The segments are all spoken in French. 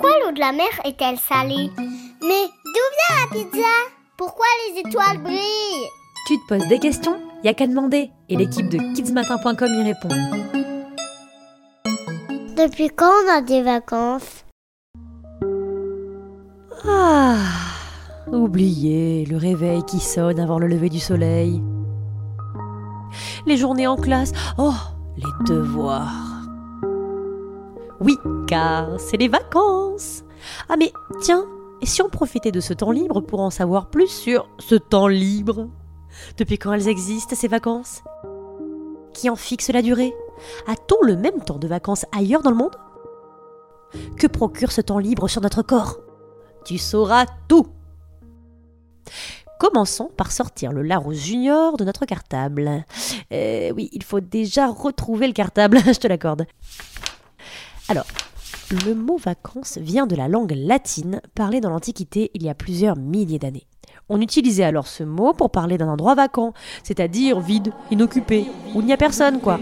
Pourquoi l'eau de la mer est-elle salée Mais d'où vient la pizza Pourquoi les étoiles brillent Tu te poses des questions? Y a qu'à demander et l'équipe de kidsmatin.com y répond. Depuis quand on a des vacances? Ah Oubliez le réveil qui sonne avant le lever du soleil. Les journées en classe. Oh, les devoirs. Oui, car c'est les vacances. Ah mais tiens, et si on profitait de ce temps libre pour en savoir plus sur ce temps libre? Depuis quand elles existent, ces vacances? Qui en fixe la durée? A-t-on le même temps de vacances ailleurs dans le monde? Que procure ce temps libre sur notre corps? Tu sauras tout Commençons par sortir le Larousse Junior de notre cartable. Euh, oui, il faut déjà retrouver le cartable, je te l'accorde. Alors, le mot vacances vient de la langue latine parlée dans l'Antiquité il y a plusieurs milliers d'années. On utilisait alors ce mot pour parler d'un endroit vacant, c'est-à-dire vide, inoccupé, où il n'y a personne, quoi.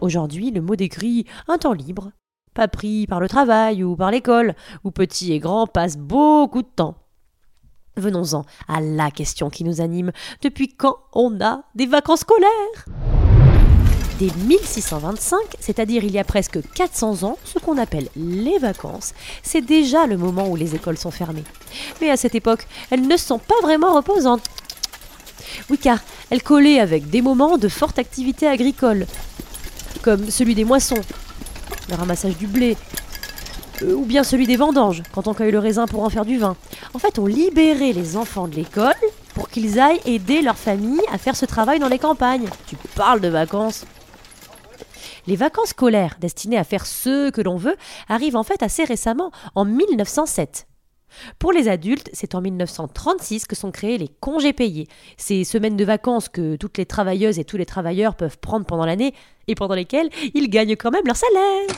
Aujourd'hui, le mot décrit un temps libre, pas pris par le travail ou par l'école, où petits et grands passent beaucoup de temps. Venons-en à la question qui nous anime. Depuis quand on a des vacances scolaires? Dès 1625, c'est-à-dire il y a presque 400 ans, ce qu'on appelle les vacances, c'est déjà le moment où les écoles sont fermées. Mais à cette époque, elles ne sont pas vraiment reposantes. Oui, car elles collaient avec des moments de forte activité agricole, comme celui des moissons, le ramassage du blé, euh, ou bien celui des vendanges, quand on cueille le raisin pour en faire du vin. En fait, on libérait les enfants de l'école pour qu'ils aillent aider leur famille à faire ce travail dans les campagnes. Tu parles de vacances? Les vacances scolaires destinées à faire ce que l'on veut arrivent en fait assez récemment, en 1907. Pour les adultes, c'est en 1936 que sont créés les congés payés, ces semaines de vacances que toutes les travailleuses et tous les travailleurs peuvent prendre pendant l'année et pendant lesquelles ils gagnent quand même leur salaire.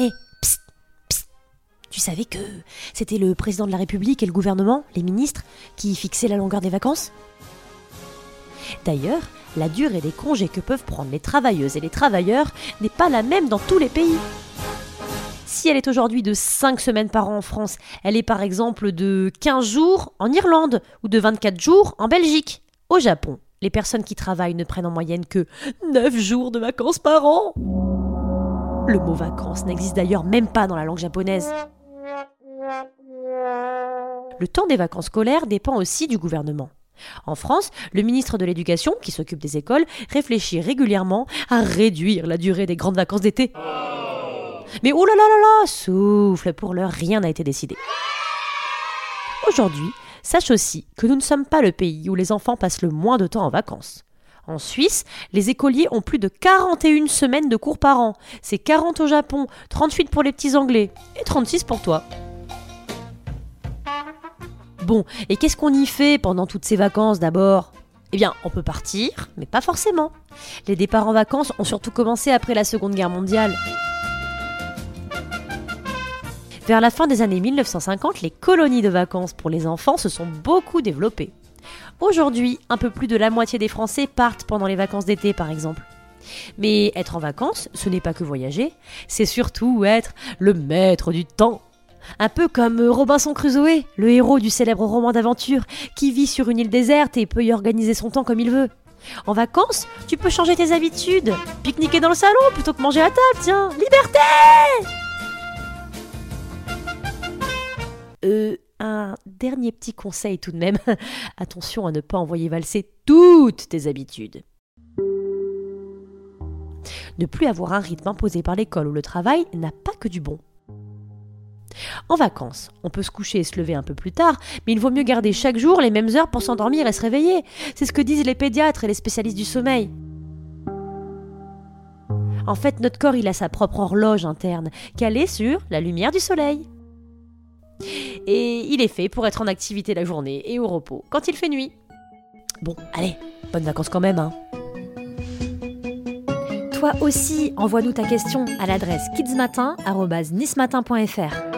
Eh, psst, psst. Tu savais que c'était le président de la République et le gouvernement, les ministres, qui fixaient la longueur des vacances? D'ailleurs, la durée des congés que peuvent prendre les travailleuses et les travailleurs n'est pas la même dans tous les pays. Si elle est aujourd'hui de 5 semaines par an en France, elle est par exemple de 15 jours en Irlande ou de 24 jours en Belgique. Au Japon, les personnes qui travaillent ne prennent en moyenne que 9 jours de vacances par an. Le mot vacances n'existe d'ailleurs même pas dans la langue japonaise. Le temps des vacances scolaires dépend aussi du gouvernement. En France, le ministre de l'Éducation, qui s'occupe des écoles, réfléchit régulièrement à réduire la durée des grandes vacances d'été. Mais oh là là là là, souffle, pour l'heure, rien n'a été décidé. Aujourd'hui, sache aussi que nous ne sommes pas le pays où les enfants passent le moins de temps en vacances. En Suisse, les écoliers ont plus de 41 semaines de cours par an. C'est 40 au Japon, 38 pour les petits Anglais et 36 pour toi. Bon, et qu'est-ce qu'on y fait pendant toutes ces vacances d'abord? Eh bien, on peut partir, mais pas forcément. Les départs en vacances ont surtout commencé après la Seconde Guerre mondiale. Vers la fin des années 1950, les colonies de vacances pour les enfants se sont beaucoup développées. Aujourd'hui, un peu plus de la moitié des Français partent pendant les vacances d'été, par exemple. Mais être en vacances, ce n'est pas que voyager, c'est surtout être le maître du temps. Un peu comme Robinson Crusoe, le héros du célèbre roman d'aventure, qui vit sur une île déserte et peut y organiser son temps comme il veut. En vacances, tu peux changer tes habitudes. Pique-niquer dans le salon plutôt que manger à table, tiens. Liberté Euh, un dernier petit conseil tout de même. Attention à ne pas envoyer valser toutes tes habitudes. Ne plus avoir un rythme imposé par l'école ou le travail n'a pas que du bon. En vacances, on peut se coucher et se lever un peu plus tard, mais il vaut mieux garder chaque jour les mêmes heures pour s'endormir et se réveiller. C'est ce que disent les pédiatres et les spécialistes du sommeil. En fait, notre corps, il a sa propre horloge interne, calée sur la lumière du soleil. Et il est fait pour être en activité la journée et au repos quand il fait nuit. Bon, allez, bonnes vacances quand même, hein. Toi aussi, envoie-nous ta question à l'adresse kidsmatin.nismatin.fr.